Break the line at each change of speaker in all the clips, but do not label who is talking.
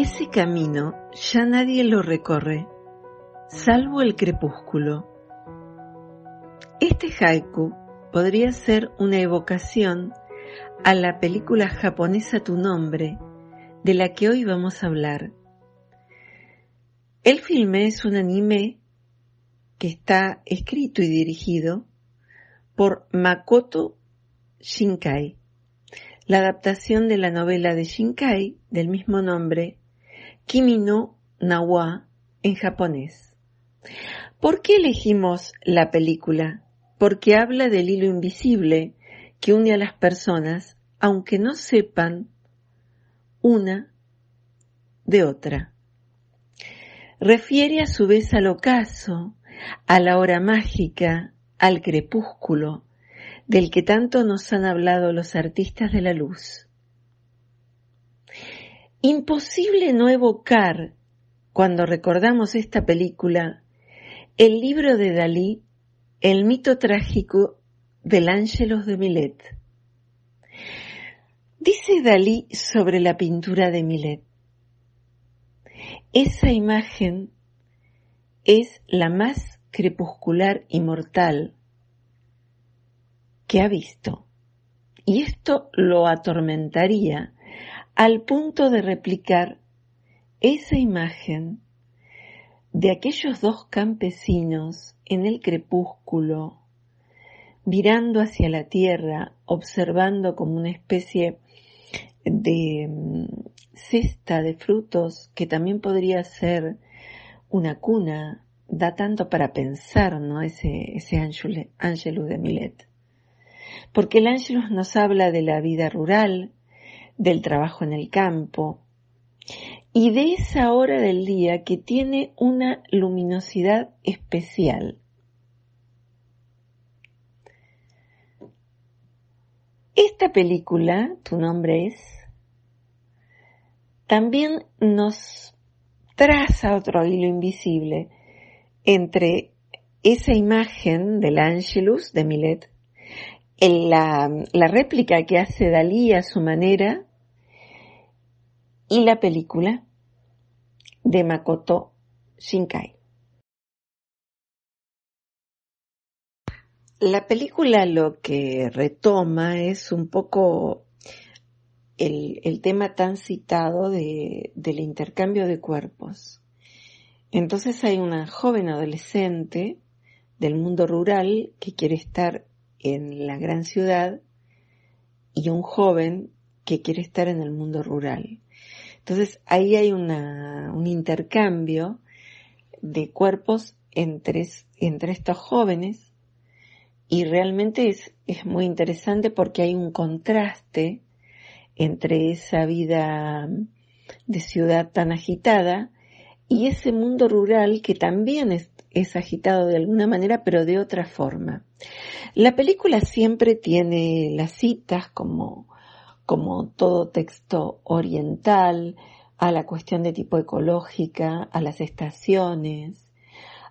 Ese camino ya nadie lo recorre, salvo el crepúsculo. Este haiku podría ser una evocación a la película japonesa Tu nombre, de la que hoy vamos a hablar. El filme es un anime que está escrito y dirigido por Makoto Shinkai, la adaptación de la novela de Shinkai del mismo nombre, Kimi no Nawa en japonés. ¿Por qué elegimos la película? Porque habla del hilo invisible que une a las personas, aunque no sepan una de otra. Refiere a su vez al ocaso, a la hora mágica, al crepúsculo, del que tanto nos han hablado los artistas de la luz. Imposible no evocar, cuando recordamos esta película, el libro de Dalí, El mito trágico del Ángelos de Milet. Dice Dalí sobre la pintura de Milet. Esa imagen es la más crepuscular y mortal que ha visto. Y esto lo atormentaría al punto de replicar esa imagen de aquellos dos campesinos en el crepúsculo, mirando hacia la tierra, observando como una especie de mm, cesta de frutos que también podría ser una cuna, da tanto para pensar, ¿no? Ese, ese Angelus de Milet. Porque el Angelus nos habla de la vida rural, del trabajo en el campo y de esa hora del día que tiene una luminosidad especial. Esta película, tu nombre es, también nos traza otro hilo invisible entre esa imagen del Angelus de Milet, la, la réplica que hace Dalí a su manera y la película de Makoto Shinkai. La película lo que retoma es un poco el, tema tan citado de, del intercambio de cuerpos. Entonces hay una joven adolescente del mundo rural que quiere estar en la gran ciudad y un joven que quiere estar en el mundo rural. Entonces ahí hay una, un intercambio de cuerpos entre, entre estos jóvenes y realmente es, es muy interesante porque hay un contraste entre esa vida de ciudad tan agitada y ese mundo rural que también es, es, agitado de alguna manera, pero de otra forma. La película siempre tiene las citas como como todo texto oriental, a la cuestión de tipo ecológica, a las estaciones,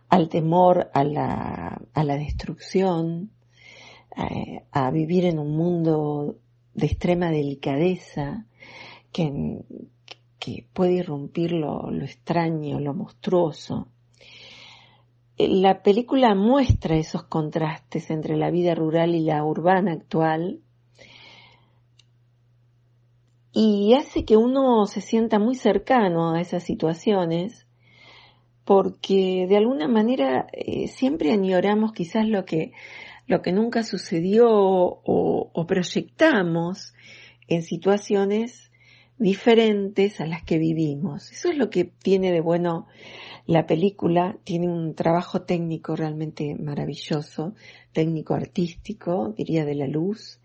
al temor a la, a la destrucción, eh, a vivir en un mundo de extrema delicadeza que, que puede irrumpir lo, lo extraño, lo monstruoso. La película muestra esos contrastes entre la vida rural y la urbana actual, y hace que uno se sienta muy cercano a esas situaciones porque de alguna manera eh, siempre añoramos quizás lo que, lo que nunca sucedió o, o proyectamos en situaciones diferentes a las que vivimos. Eso es lo que tiene de bueno la película, tiene un trabajo técnico realmente maravilloso, técnico artístico, diría de la luz,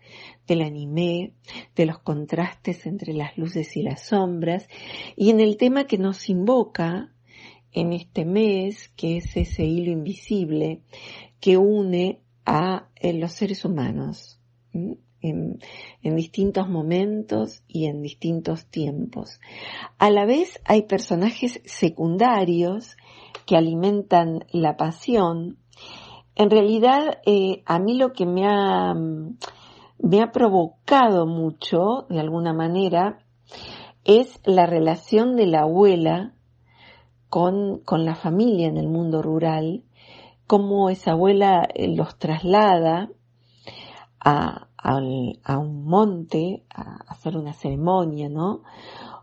del anime, de los contrastes entre las luces y las sombras, y en el tema que nos invoca en este mes, que es ese hilo invisible que une a eh, los seres humanos. En, en, distintos momentos y en distintos tiempos. A la vez hay personajes secundarios que alimentan la pasión. En realidad, eh, a mí lo que me ha me ha provocado mucho, de alguna manera, es la relación de la abuela con, con la familia en el mundo rural, cómo esa abuela eh, los traslada a, a, un monte a hacer una ceremonia, ¿no?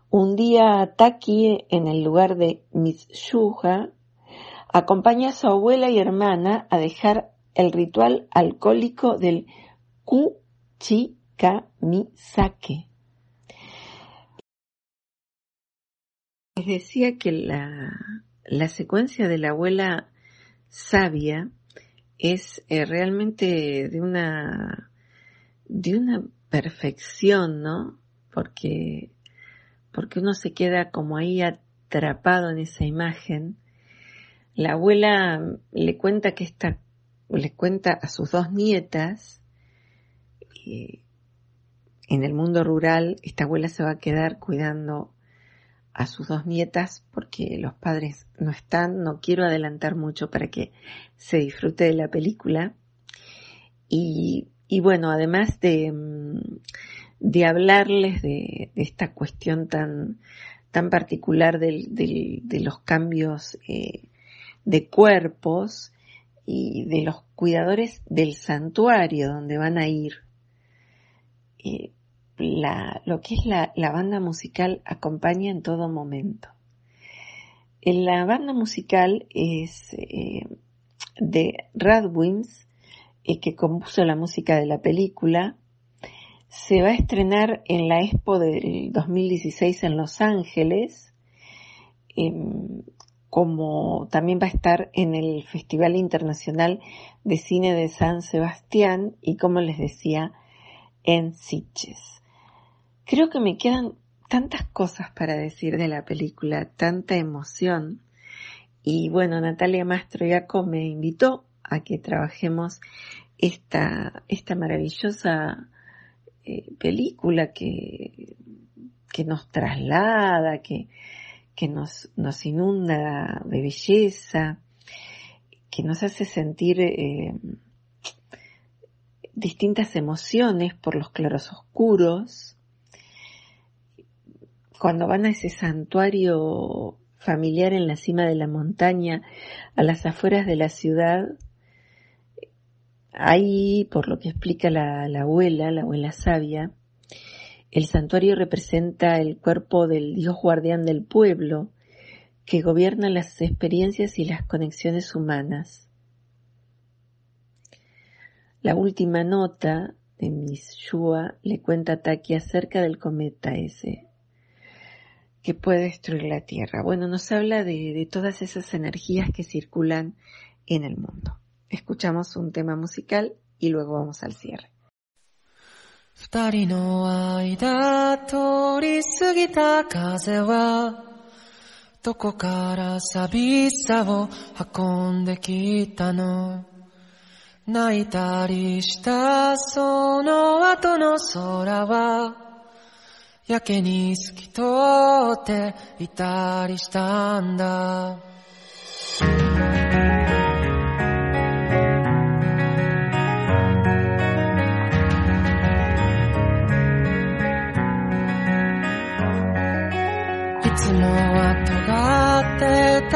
Un día Taki, en el lugar de Miss Yuja, acompaña a su abuela y hermana a dejar el ritual alcohólico del Kuchikamisake. Les decía que la, la secuencia de la abuela sabia es eh, realmente de una de una perfección, ¿no? Porque, porque uno se queda como ahí atrapado en esa imagen. La abuela le cuenta que está, le cuenta a sus dos nietas, en el mundo rural esta abuela se va a quedar cuidando a sus dos nietas porque los padres no están, no quiero adelantar mucho para que se disfrute de la película. Y y bueno, además de, mm, de hablarles de, esta cuestión tan, tan particular de los cambios eh, de cuerpos y de los cuidadores del santuario donde van a ir, eh, la, lo que es la, la, banda musical acompaña en todo momento. En la banda musical es eh, de Radwins, y que compuso la música de la película, se va a estrenar en la Expo del 2016 en Los Ángeles, em, como también va a estar en el Festival Internacional de Cine de San Sebastián y como les decía, en Sitges. Creo que me quedan tantas cosas para decir de la película, tanta emoción. Y bueno, Natalia Mastroiaco me invitó a que trabajemos esta, esta maravillosa eh, película que, que nos traslada, que, que nos, nos inunda de belleza, que nos hace sentir eh, distintas emociones por los claros oscuros. Cuando van a ese santuario familiar en la cima de la montaña, a las afueras de la ciudad, Ahí, por lo que explica la, abuela, la abuela sabia, el santuario representa el cuerpo del Dios guardián del pueblo, que gobierna las experiencias y las conexiones humanas. La última nota de Miss Shua le cuenta a Taki acerca del cometa ese que puede destruir la Tierra. Bueno, nos habla de todas esas energías que circulan en el mundo Escuchamos un tema musical y luego vamos al cierre. 二人の間通り過ぎた風はどこから寂しさを運んできたの泣いたりしたその後の空はやけに透き通っていたりしたんだ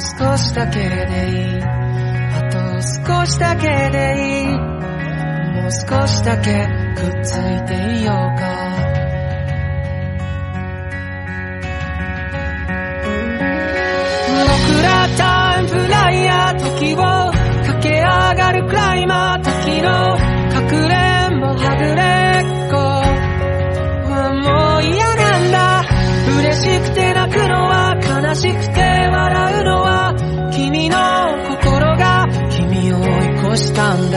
少しだけでいいあと少しだけでいい。もう少しだけくっついていようか。僕らタイムフライヤー時を駆け上がるクライマー時のかくれんぼはぐれっこ。はもう嫌なんだ。嬉しくて泣くのは悲しくて笑うのは君のしたに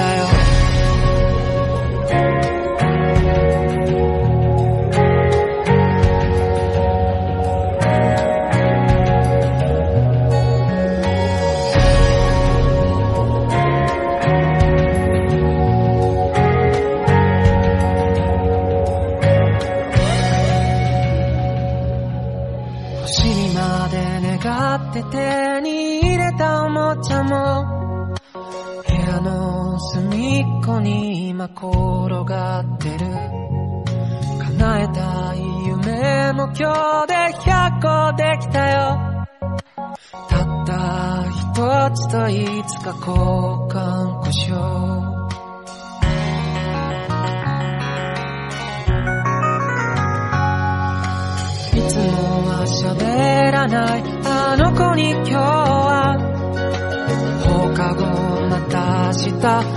まで願っ
て手に入れたおもちゃもこに今転がってる？叶えたい夢も今日で100個できたよ。たった一つといつか交換故障。いつもは喋らない。あの子に今日は放課後また明日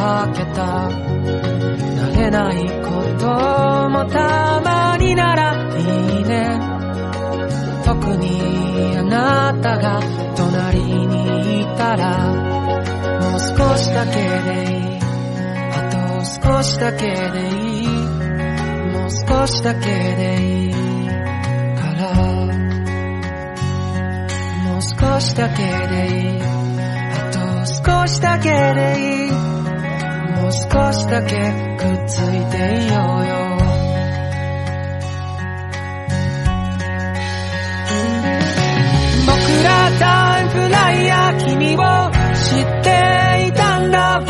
かけた。慣れないこともたまにならいいね。特にあなたが隣にいたらもう少しだけでいい。あと少しだけでいいもう少しだけでいい。からもう少しだけでいい。あと少しだけでいい。もう少しだけくっついていようよ。僕らタイムフライヤー君を知っていたんだ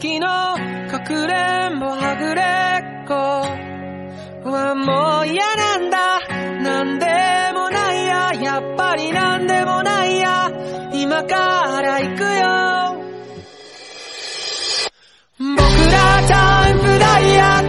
時のかくれんぼはぐれっこ。はもう嫌なんだ。なんでもないや。やっぱりなんでもないや。今から行くよ。僕らタイプダイヤ。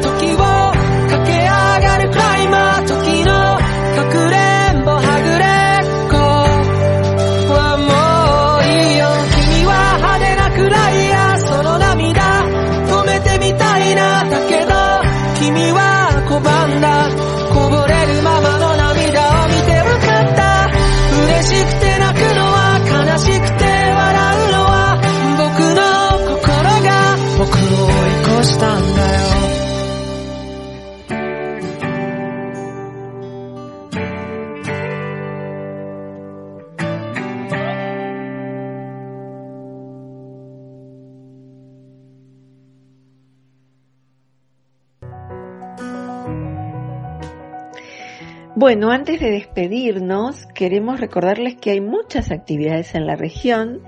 now
Bueno, antes de despedirnos, queremos recordarles que hay muchas actividades en la región,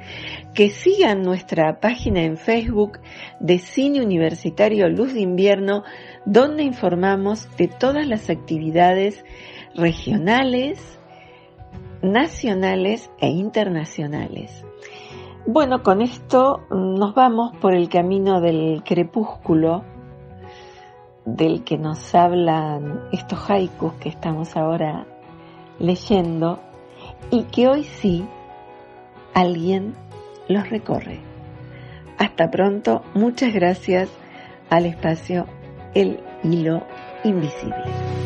que sigan nuestra página en Facebook de Cine Universitario Luz de Invierno, donde informamos de todas las actividades regionales, nacionales e internacionales. Bueno, con esto nos vamos por el camino del crepúsculo, del que nos hablan estos haikus que estamos ahora leyendo y que hoy sí alguien los recorre. Hasta pronto, muchas gracias al espacio El Hilo Invisible.